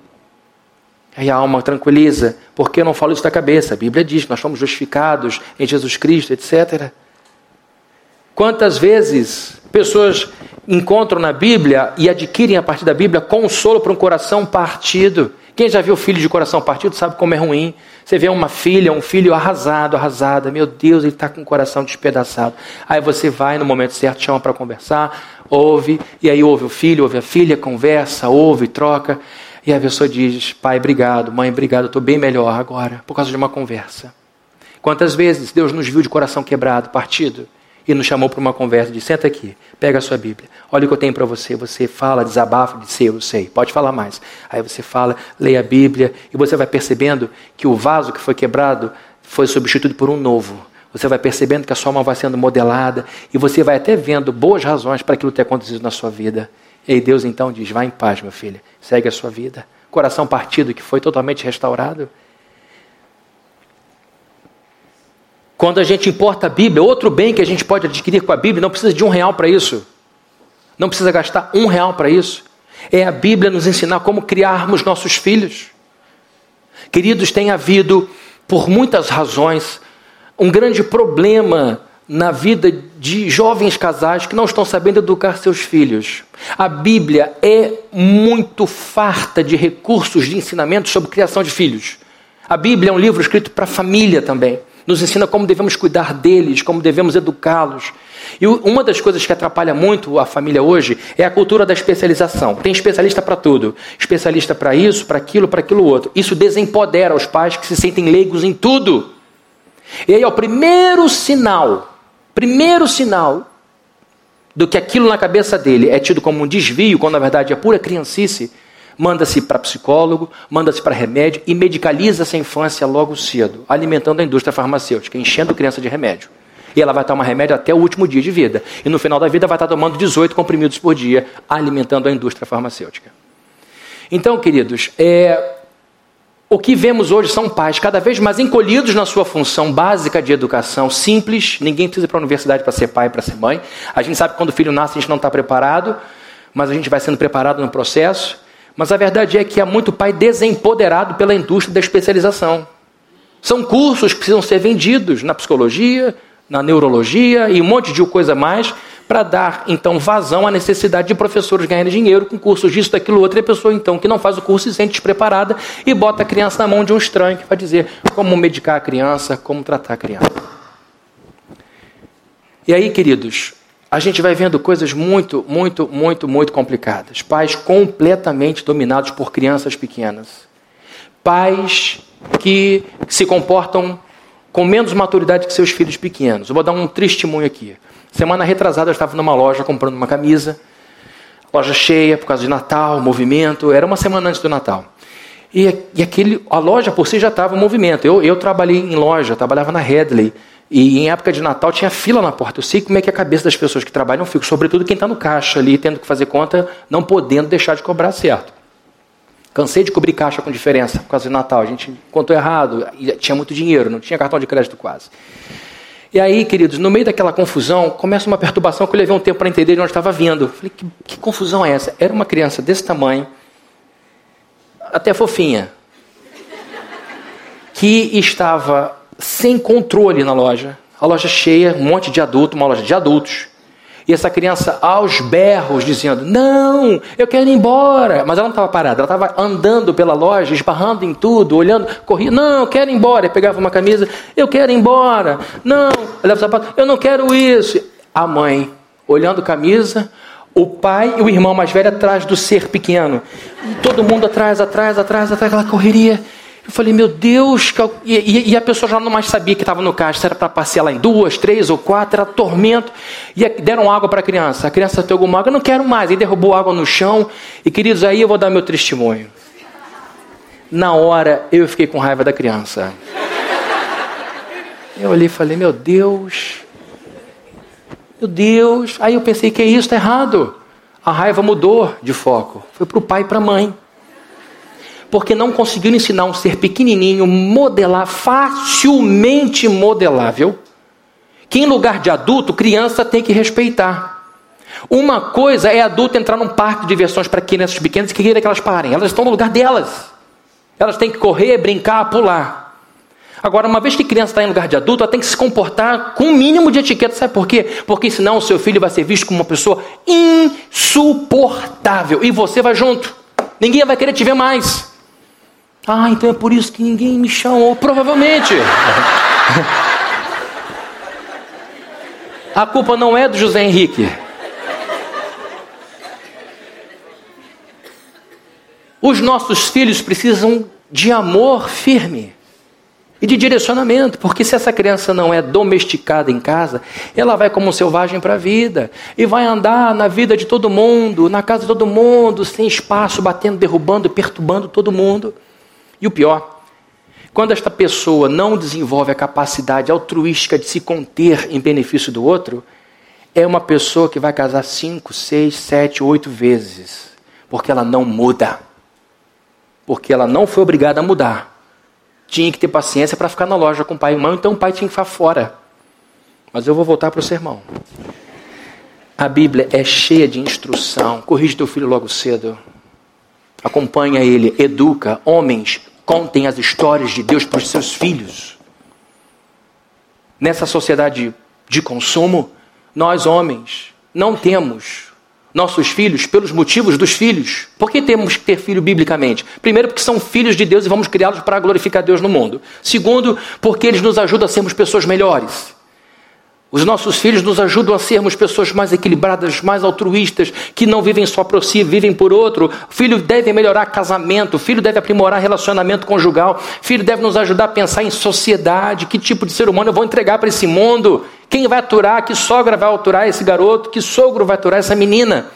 Aí a alma tranquiliza, porque eu não falo isso da cabeça. A Bíblia diz que nós somos justificados em Jesus Cristo, etc. Quantas vezes pessoas encontram na Bíblia e adquirem a partir da Bíblia consolo para um coração partido? Quem já viu filho de coração partido sabe como é ruim. Você vê uma filha, um filho arrasado, arrasada. Meu Deus, ele está com o coração despedaçado. Aí você vai no momento certo, chama para conversar, ouve, e aí ouve o filho, ouve a filha, conversa, ouve, troca. E a pessoa diz: Pai, obrigado, mãe, obrigado, estou bem melhor agora, por causa de uma conversa. Quantas vezes Deus nos viu de coração quebrado, partido? E nos chamou para uma conversa, disse, senta aqui, pega a sua Bíblia, olha o que eu tenho para você, você fala, desabafa, diz, eu sei, pode falar mais. Aí você fala, leia a Bíblia, e você vai percebendo que o vaso que foi quebrado foi substituído por um novo. Você vai percebendo que a sua alma vai sendo modelada, e você vai até vendo boas razões para aquilo ter acontecido na sua vida. E Deus então diz, vá em paz, meu filho, segue a sua vida. Coração partido que foi totalmente restaurado, Quando a gente importa a Bíblia, outro bem que a gente pode adquirir com a Bíblia, não precisa de um real para isso. Não precisa gastar um real para isso. É a Bíblia nos ensinar como criarmos nossos filhos. Queridos, tem havido, por muitas razões, um grande problema na vida de jovens casais que não estão sabendo educar seus filhos. A Bíblia é muito farta de recursos de ensinamento sobre criação de filhos. A Bíblia é um livro escrito para a família também nos ensina como devemos cuidar deles, como devemos educá-los. E uma das coisas que atrapalha muito a família hoje é a cultura da especialização. Tem especialista para tudo, especialista para isso, para aquilo, para aquilo outro. Isso desempodera os pais que se sentem leigos em tudo. E aí, é o primeiro sinal, primeiro sinal do que aquilo na cabeça dele é tido como um desvio, quando na verdade é pura criancice, manda-se para psicólogo, manda-se para remédio e medicaliza essa infância logo cedo, alimentando a indústria farmacêutica, enchendo a criança de remédio. E ela vai tomar remédio até o último dia de vida. E no final da vida vai estar tomando 18 comprimidos por dia, alimentando a indústria farmacêutica. Então, queridos, é, o que vemos hoje são pais cada vez mais encolhidos na sua função básica de educação, simples. Ninguém precisa ir para a universidade para ser pai, para ser mãe. A gente sabe que quando o filho nasce a gente não está preparado, mas a gente vai sendo preparado no processo. Mas a verdade é que há muito pai desempoderado pela indústria da especialização. São cursos que precisam ser vendidos na psicologia, na neurologia e um monte de coisa mais para dar então vazão à necessidade de professores ganharem dinheiro com cursos disso, daquilo, outro, e a pessoa então que não faz o curso se sente despreparada e bota a criança na mão de um estranho que vai dizer como medicar a criança, como tratar a criança. E aí, queridos, a gente vai vendo coisas muito, muito, muito, muito complicadas. Pais completamente dominados por crianças pequenas. Pais que se comportam com menos maturidade que seus filhos pequenos. Eu vou dar um testemunho aqui. Semana retrasada eu estava numa loja comprando uma camisa, loja cheia por causa de Natal, movimento. Era uma semana antes do Natal. E, e aquele, a loja por si já estava em movimento. Eu, eu trabalhei em loja, trabalhava na Headley. E em época de Natal tinha fila na porta. Eu sei como é que é a cabeça das pessoas que trabalham fica, sobretudo quem está no caixa ali, tendo que fazer conta, não podendo deixar de cobrar certo. Cansei de cobrir caixa com diferença por causa de Natal. A gente contou errado, tinha muito dinheiro, não tinha cartão de crédito quase. E aí, queridos, no meio daquela confusão, começa uma perturbação que eu levei um tempo para entender de onde estava vindo. Falei, que, que confusão é essa? Era uma criança desse tamanho, até fofinha, que estava sem controle na loja. A loja cheia, um monte de adulto, uma loja de adultos. E essa criança aos berros dizendo: Não, eu quero ir embora. Mas ela não estava parada, ela estava andando pela loja, esbarrando em tudo, olhando, corria: Não, eu quero ir embora. Pegava uma camisa: Eu quero ir embora. Não, leva sapato: Eu não quero isso. A mãe, olhando camisa, o pai e o irmão mais velho atrás do ser pequeno. Todo mundo atrás, atrás, atrás, atrás, aquela correria. Eu falei, meu Deus, e, e a pessoa já não mais sabia que estava no caixa, era para lá em duas, três ou quatro, era tormento. E deram água para a criança. A criança tem alguma água, eu não quero mais. E derrubou água no chão. E queridos, aí eu vou dar meu testemunho. Na hora eu fiquei com raiva da criança. Eu olhei e falei, meu Deus, meu Deus. Aí eu pensei, que isso está errado. A raiva mudou de foco. Foi para o pai e para a mãe porque não conseguiram ensinar um ser pequenininho, modelar, facilmente modelável, que em lugar de adulto, criança tem que respeitar. Uma coisa é adulto entrar num parque de diversões para crianças pequenas e querer que elas parem. Elas estão no lugar delas. Elas têm que correr, brincar, pular. Agora, uma vez que criança está em lugar de adulto, ela tem que se comportar com o um mínimo de etiqueta. Sabe por quê? Porque senão o seu filho vai ser visto como uma pessoa insuportável. E você vai junto. Ninguém vai querer te ver mais. Ah, então é por isso que ninguém me chamou. Provavelmente. A culpa não é do José Henrique. Os nossos filhos precisam de amor firme e de direcionamento, porque se essa criança não é domesticada em casa, ela vai como um selvagem para a vida e vai andar na vida de todo mundo, na casa de todo mundo, sem espaço, batendo, derrubando, perturbando todo mundo. E o pior, quando esta pessoa não desenvolve a capacidade altruística de se conter em benefício do outro, é uma pessoa que vai casar cinco, seis, sete, oito vezes, porque ela não muda, porque ela não foi obrigada a mudar. tinha que ter paciência para ficar na loja com o pai e mãe, então o pai tinha que ficar fora. Mas eu vou voltar para o sermão. A Bíblia é cheia de instrução. Corrige teu filho logo cedo. Acompanha ele, educa. Homens, contem as histórias de Deus para os seus filhos. Nessa sociedade de consumo, nós homens não temos nossos filhos pelos motivos dos filhos. Por que temos que ter filho biblicamente? Primeiro, porque são filhos de Deus e vamos criá-los para glorificar Deus no mundo. Segundo, porque eles nos ajudam a sermos pessoas melhores. Os nossos filhos nos ajudam a sermos pessoas mais equilibradas, mais altruístas, que não vivem só por si, vivem por outro. O filho deve melhorar casamento, o filho deve aprimorar relacionamento conjugal, o filho deve nos ajudar a pensar em sociedade, que tipo de ser humano eu vou entregar para esse mundo. Quem vai aturar? Que sogra vai aturar esse garoto? Que sogro vai aturar essa menina?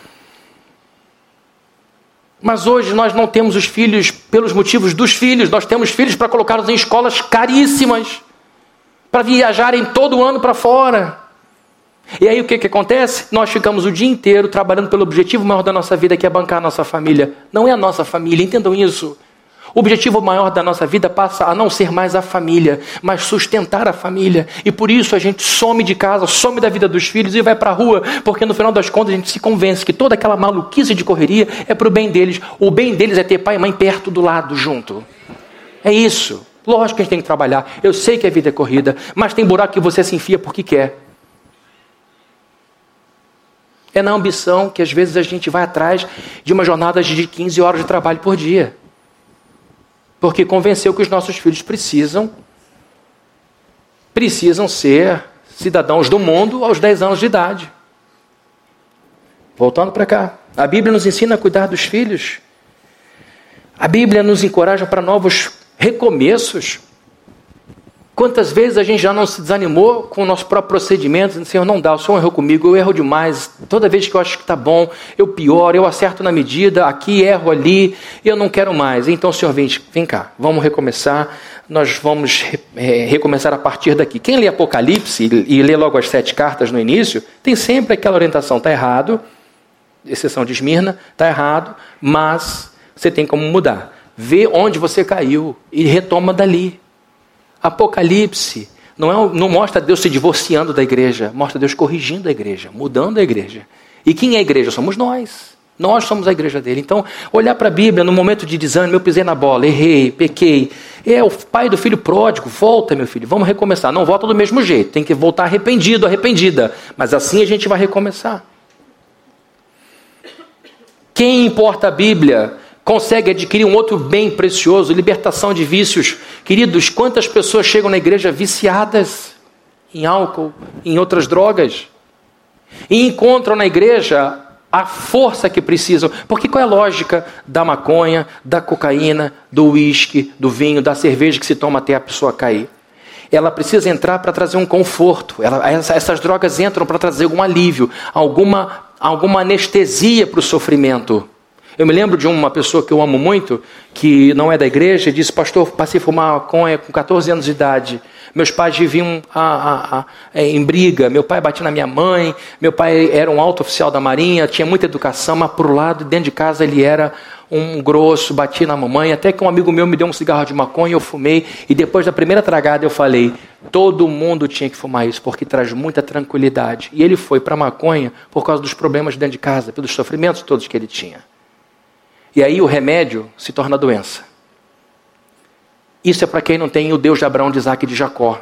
Mas hoje nós não temos os filhos pelos motivos dos filhos, nós temos filhos para colocá-los em escolas caríssimas, para viajarem todo ano para fora. E aí o que, que acontece? Nós ficamos o dia inteiro trabalhando pelo objetivo maior da nossa vida, que é bancar a nossa família. Não é a nossa família, entendam isso. O objetivo maior da nossa vida passa a não ser mais a família, mas sustentar a família. E por isso a gente some de casa, some da vida dos filhos e vai para a rua, porque no final das contas a gente se convence que toda aquela maluquice de correria é para o bem deles. O bem deles é ter pai e mãe perto do lado, junto. É isso. Lógico que a gente tem que trabalhar. Eu sei que a vida é corrida, mas tem buraco que você se enfia porque quer. É na ambição que às vezes a gente vai atrás de uma jornada de 15 horas de trabalho por dia porque convenceu que os nossos filhos precisam precisam ser cidadãos do mundo aos 10 anos de idade. Voltando para cá, a Bíblia nos ensina a cuidar dos filhos. A Bíblia nos encoraja para novos recomeços. Quantas vezes a gente já não se desanimou com o nosso próprio procedimento, Senhor, não dá, o Senhor errou comigo, eu erro demais. Toda vez que eu acho que está bom, eu pioro, eu acerto na medida, aqui erro ali, eu não quero mais. Então, Senhor, vem, vem cá, vamos recomeçar, nós vamos é, recomeçar a partir daqui. Quem lê Apocalipse e, e lê logo as sete cartas no início, tem sempre aquela orientação, está errado, exceção de Esmirna, está errado, mas você tem como mudar. Vê onde você caiu e retoma dali. Apocalipse não, é, não mostra Deus se divorciando da igreja, mostra Deus corrigindo a igreja, mudando a igreja. E quem é a igreja? Somos nós. Nós somos a igreja dele. Então, olhar para a Bíblia no momento de desânimo, eu pisei na bola, errei, pequei. É o pai do filho pródigo, volta, meu filho, vamos recomeçar. Não volta do mesmo jeito, tem que voltar arrependido, arrependida. Mas assim a gente vai recomeçar. Quem importa a Bíblia consegue adquirir um outro bem precioso, libertação de vícios. Queridos, quantas pessoas chegam na igreja viciadas em álcool, em outras drogas, e encontram na igreja a força que precisam. Porque qual é a lógica da maconha, da cocaína, do uísque, do vinho, da cerveja que se toma até a pessoa cair? Ela precisa entrar para trazer um conforto. Ela, essas drogas entram para trazer algum alívio, alguma, alguma anestesia para o sofrimento. Eu me lembro de uma pessoa que eu amo muito, que não é da igreja, e disse: Pastor, passei a fumar maconha com 14 anos de idade. Meus pais viviam a, a, a, é, em briga. Meu pai batia na minha mãe. Meu pai era um alto oficial da Marinha, tinha muita educação, mas por lado, dentro de casa, ele era um grosso, batia na mamãe. Até que um amigo meu me deu um cigarro de maconha, eu fumei. E depois da primeira tragada, eu falei: todo mundo tinha que fumar isso, porque traz muita tranquilidade. E ele foi para maconha por causa dos problemas dentro de casa, pelos sofrimentos todos que ele tinha. E aí o remédio se torna doença. Isso é para quem não tem o Deus de Abraão, de Isaac e de Jacó.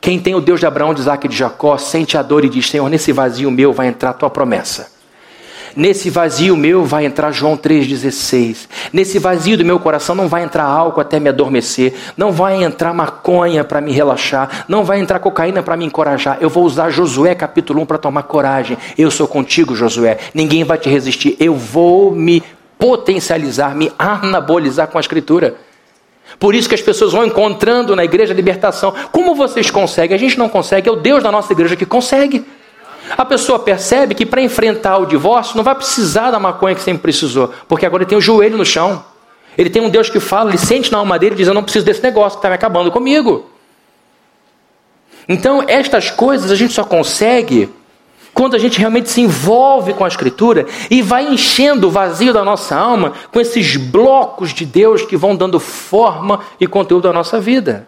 Quem tem o Deus de Abraão, de Isaac e de Jacó, sente a dor e diz: Senhor, nesse vazio meu vai entrar a tua promessa. Nesse vazio meu vai entrar João 3,16. Nesse vazio do meu coração não vai entrar álcool até me adormecer. Não vai entrar maconha para me relaxar. Não vai entrar cocaína para me encorajar. Eu vou usar Josué capítulo 1 para tomar coragem. Eu sou contigo, Josué. Ninguém vai te resistir. Eu vou me potencializar, me anabolizar com a Escritura. Por isso que as pessoas vão encontrando na igreja a libertação. Como vocês conseguem? A gente não consegue, é o Deus da nossa igreja que consegue. A pessoa percebe que para enfrentar o divórcio não vai precisar da maconha que sempre precisou, porque agora ele tem o joelho no chão. Ele tem um Deus que fala, ele sente na alma dele e diz: Eu não preciso desse negócio que está me acabando comigo. Então, estas coisas a gente só consegue quando a gente realmente se envolve com a Escritura e vai enchendo o vazio da nossa alma com esses blocos de Deus que vão dando forma e conteúdo à nossa vida.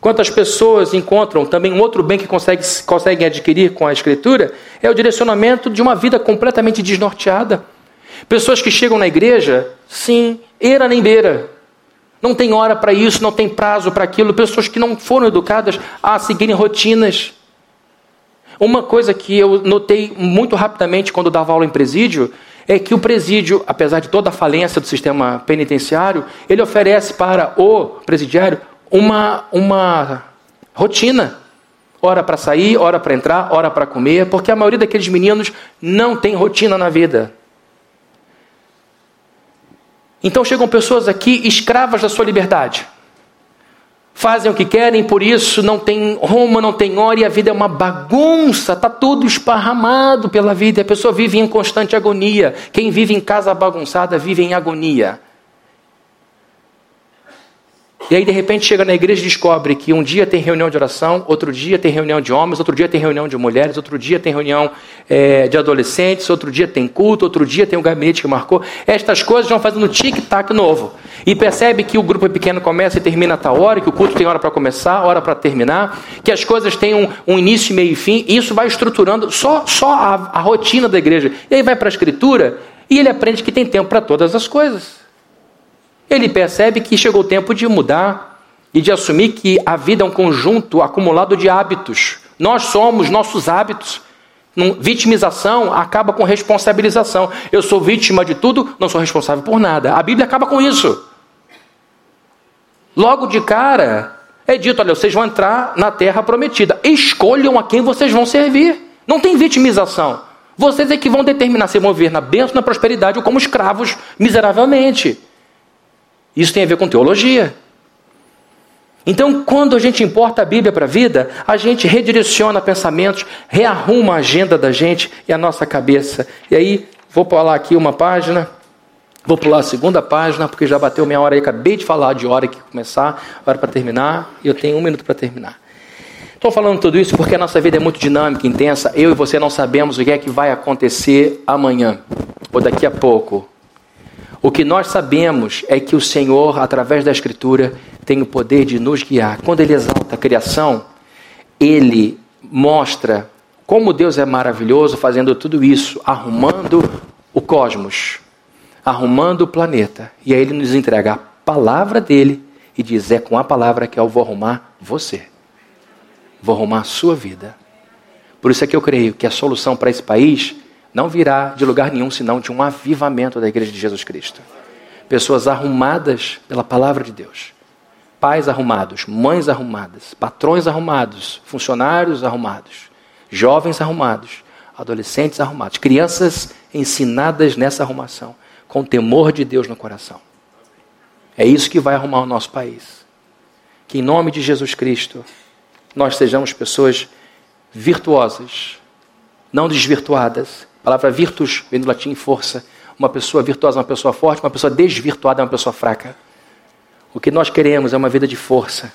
Quantas pessoas encontram também um outro bem que consegue, conseguem adquirir com a Escritura é o direcionamento de uma vida completamente desnorteada. Pessoas que chegam na igreja, sim, era nem beira. Não tem hora para isso, não tem prazo para aquilo. Pessoas que não foram educadas a seguirem rotinas. Uma coisa que eu notei muito rapidamente quando dava aula em presídio é que o presídio, apesar de toda a falência do sistema penitenciário, ele oferece para o presidiário uma, uma rotina. Hora para sair, hora para entrar, hora para comer, porque a maioria daqueles meninos não tem rotina na vida. Então chegam pessoas aqui escravas da sua liberdade fazem o que querem, por isso não tem Roma, não tem hora, e a vida é uma bagunça, está tudo esparramado pela vida, a pessoa vive em constante agonia. Quem vive em casa bagunçada vive em agonia. E aí, de repente, chega na igreja e descobre que um dia tem reunião de oração, outro dia tem reunião de homens, outro dia tem reunião de mulheres, outro dia tem reunião é, de adolescentes, outro dia tem culto, outro dia tem um gabinete que marcou. Estas coisas vão fazendo tic-tac novo. E percebe que o grupo pequeno começa e termina a tal hora, que o culto tem hora para começar, hora para terminar, que as coisas têm um, um, início, meio e fim, e isso vai estruturando só, só a, a rotina da igreja. E aí vai para a escritura e ele aprende que tem tempo para todas as coisas. Ele percebe que chegou o tempo de mudar e de assumir que a vida é um conjunto acumulado de hábitos. Nós somos nossos hábitos. Vitimização acaba com responsabilização. Eu sou vítima de tudo, não sou responsável por nada. A Bíblia acaba com isso. Logo de cara, é dito: olha, vocês vão entrar na terra prometida. Escolham a quem vocês vão servir. Não tem vitimização. Vocês é que vão determinar se vão viver na bênção, na prosperidade ou como escravos miseravelmente. Isso tem a ver com teologia. Então, quando a gente importa a Bíblia para a vida, a gente redireciona pensamentos, rearruma a agenda da gente e a nossa cabeça. E aí, vou pular aqui uma página, vou pular a segunda página, porque já bateu minha hora aí, acabei de falar de hora que começar, hora para terminar, e eu tenho um minuto para terminar. Estou falando tudo isso porque a nossa vida é muito dinâmica, intensa. Eu e você não sabemos o que é que vai acontecer amanhã, ou daqui a pouco, o que nós sabemos é que o Senhor, através da Escritura, tem o poder de nos guiar. Quando Ele exalta a criação, Ele mostra como Deus é maravilhoso fazendo tudo isso, arrumando o cosmos, arrumando o planeta. E aí Ele nos entrega a palavra dele e diz: É com a palavra que eu vou arrumar você, vou arrumar a sua vida. Por isso é que eu creio que a solução para esse país não virá de lugar nenhum senão de um avivamento da igreja de Jesus Cristo. Pessoas arrumadas pela palavra de Deus. Pais arrumados, mães arrumadas, patrões arrumados, funcionários arrumados, jovens arrumados, adolescentes arrumados, crianças ensinadas nessa arrumação, com temor de Deus no coração. É isso que vai arrumar o nosso país. Que em nome de Jesus Cristo nós sejamos pessoas virtuosas, não desvirtuadas, palavra virtus vem do latim força. Uma pessoa virtuosa é uma pessoa forte, uma pessoa desvirtuada é uma pessoa fraca. O que nós queremos é uma vida de força.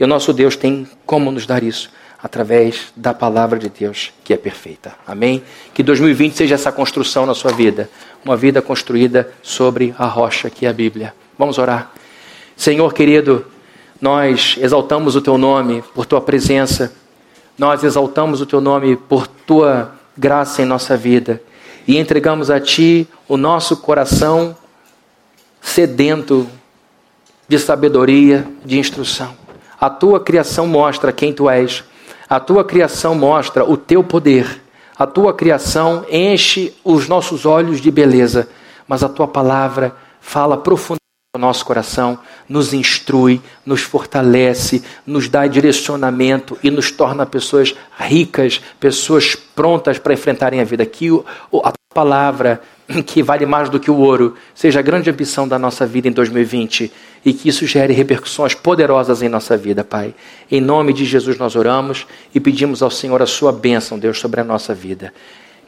E o nosso Deus tem como nos dar isso? Através da palavra de Deus, que é perfeita. Amém? Que 2020 seja essa construção na sua vida. Uma vida construída sobre a rocha que é a Bíblia. Vamos orar. Senhor querido, nós exaltamos o teu nome por tua presença. Nós exaltamos o teu nome por tua graça em nossa vida. E entregamos a Ti o nosso coração sedento de sabedoria, de instrução. A tua criação mostra quem tu és, a tua criação mostra o teu poder, a tua criação enche os nossos olhos de beleza, mas a tua palavra fala profundamente o nosso coração, nos instrui, nos fortalece, nos dá direcionamento e nos torna pessoas ricas, pessoas prontas para enfrentarem a vida. Que a palavra, que vale mais do que o ouro, seja a grande ambição da nossa vida em 2020 e que isso gere repercussões poderosas em nossa vida, Pai. Em nome de Jesus nós oramos e pedimos ao Senhor a sua bênção, Deus, sobre a nossa vida.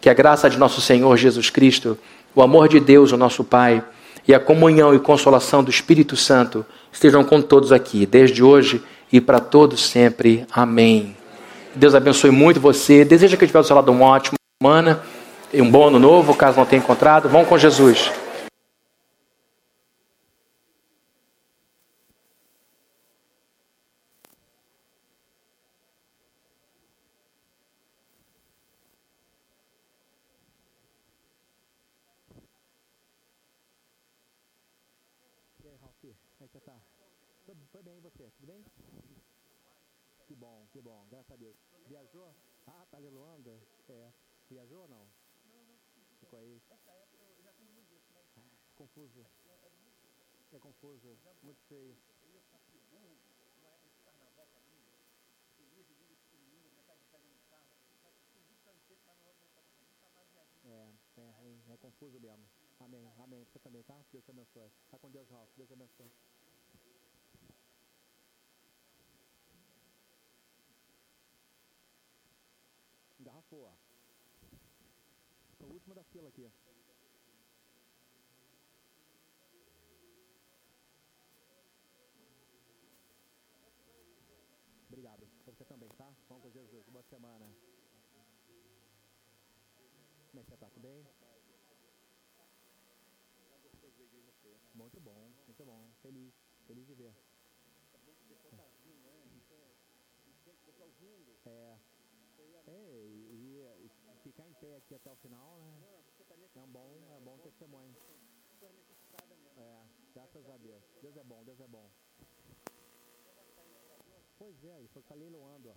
Que a graça de nosso Senhor Jesus Cristo, o amor de Deus, o nosso Pai, e a comunhão e consolação do Espírito Santo estejam com todos aqui, desde hoje e para todos sempre. Amém. Deus abençoe muito você. Deseja que eu estiver do seu lado uma ótima semana e um bom ano novo, caso não tenha encontrado. Vão com Jesus. Também, tá? Deus te abençoe. Tá com Deus, Ralf. Deus te abençoe. Engarrafou, ó. É o último da fila aqui. Obrigado. Você também, tá? Vamos com Jesus. Boa semana. Como é que você tá? Tudo bem? Muito bom, muito bom. Feliz, feliz de ver. É né? É. E, e, ficar em pé aqui até o final, né? É um bom, é um bom testemunho. É, graças a Deus. Deus é bom, Deus é bom. Pois é, ele foi tá leiloando, ó.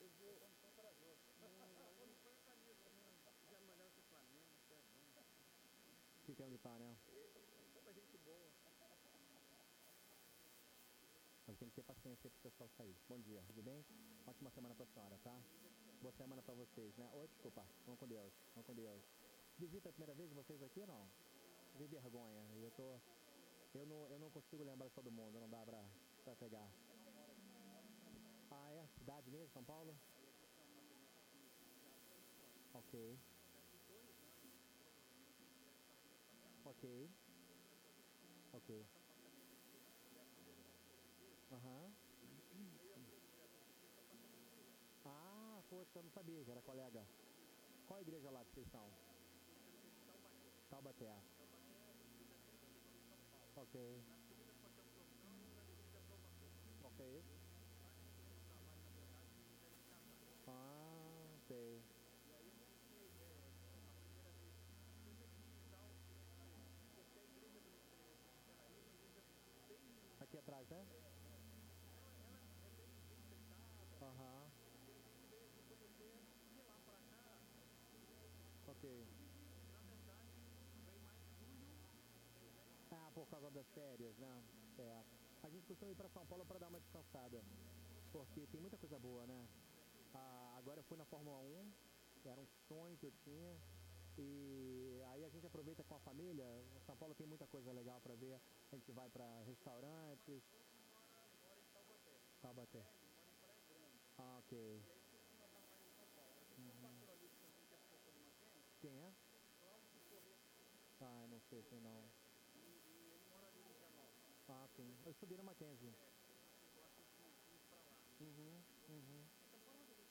Eu vou, homem tão corajoso. Não, não, não põe a camisa, não. Já malhava com o Flamengo, você é bom. Fica onde tá, né? Tem que ter paciência para o pessoal sair. Bom dia, tudo bem? Ótima semana para a senhora, tá? Boa semana para vocês, né? Oi, desculpa. Vamos com Deus, vamos com Deus. Visita a primeira vez vocês aqui não? Vi vergonha. Eu tô. Eu não, eu não consigo lembrar todo mundo, não dá pra, pra pegar. Ah, é? Cidade mesmo, São Paulo? Ok. Ok. Ok. Aham. Ah, poxa, eu não sabia que era colega. Qual igreja lá que vocês estão? Taubaté. Ok. Ok. Ah, sei. Aqui atrás, né? Por causa das férias, né? É. A gente costuma ir para São Paulo para dar uma descansada, porque tem muita coisa boa, né? Ah, agora eu fui na Fórmula 1, era um sonho que eu tinha. E aí a gente aproveita com a família. São Paulo tem muita coisa legal para ver. A gente vai para restaurantes. Taubaté. Taubaté. É, ele mora em Praia Grande. Ah, ok. E um gente. Quem é? Ah, eu não sei quem não. Ah, sim. Eu estudei na Mackenzie. Uhum, uhum.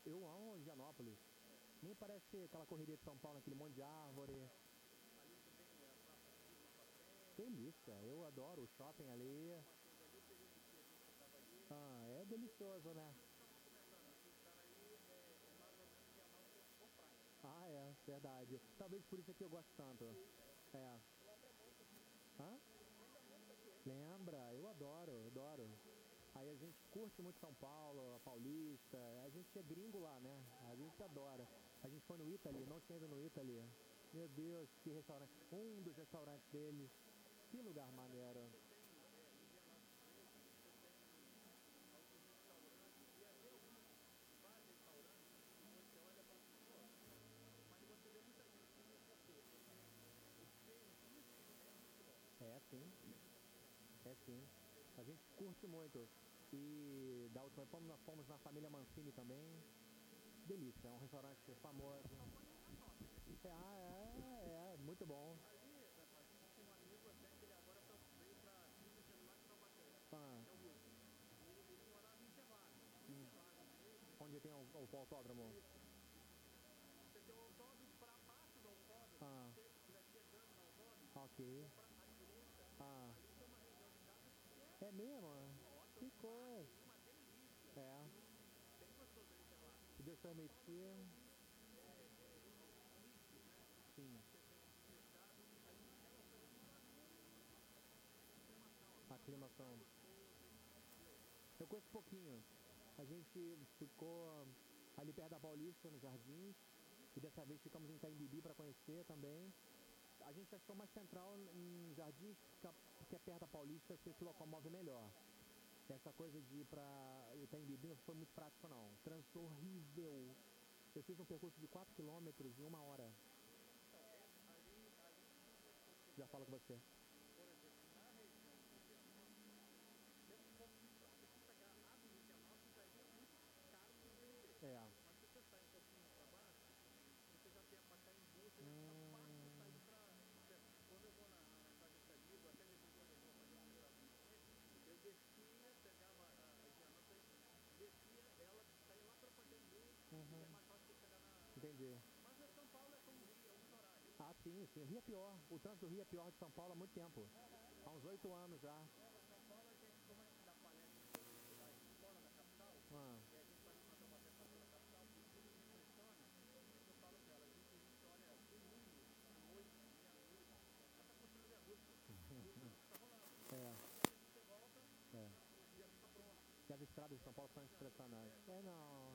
Eu amo Indianópolis. É. Nem parece aquela correria de São Paulo, aquele monte de árvore. Delícia, eu adoro o shopping ali. Ah, é delicioso, né? Ah, é, verdade. Talvez por isso aqui eu gosto tanto. É. Hã? Lembra, eu adoro, adoro. Aí a gente curte muito São Paulo, a Paulista, a gente é gringo lá, né? A gente adora. A gente foi no Italy, não tinha ido no Italy. Meu Deus, que restaurante. Um dos restaurantes deles. Que lugar maneiro. É, sim. É sim. A gente curte muito. E da última vez nós fomos na família Mancini também. Delícia, é um restaurante famoso. É, ah, é, é, muito bom. Ali, a gente tem amigo até que ele agora tá, veio pra Minas Gerais Taubaté, ah. que é o Wilson. Ele, ele morava em Interlagos, hum. Interlagos mesmo. Onde Onde tem o, o autódromo? Ah. Ok. Ah. É mesmo? Que coisa. É. Se Deus permitir. Sim. Aclimação. Eu conheço pouquinho. A gente ficou ali perto da Paulista, nos Jardins. E dessa vez ficamos em Itaimbibi para conhecer também. A gente achou mais central em Jardins, porque é perto da Paulista, você se locomove melhor. Essa coisa de ir pra Itaimbibi não foi muito prático não. Trânsito horrível. Eu fiz um percurso de 4 km em uma hora. Já falo com você. É. Entendi. Ah, sim, sim. O Rio é pior. O trânsito do Rio é pior de São Paulo há muito tempo. Há uns oito anos já. Ah. é. É. E as estradas de São Paulo são impressionantes. É, não. Muito interessantes. Vinhedo, né? Vinhedo, você tem é, é, Botumirim, uhum. você tem Indaiatuba, Jundiaí, onde mora a, a netos do mais velho, Piracicaba. É.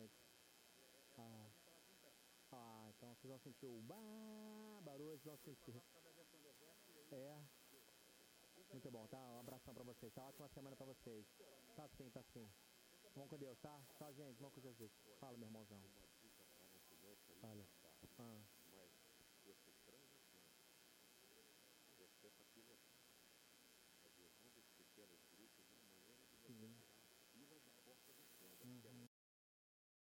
vocês vão sentir o bah, barulho, vocês vão sentir. É. Muito bom, tá? Um abração pra vocês, tá? Ótima semana pra vocês. Tá sim, tá sim. Vamos com Deus, tá? Tá, gente, Vamos com Jesus. Fala, meu irmãozão. Fala.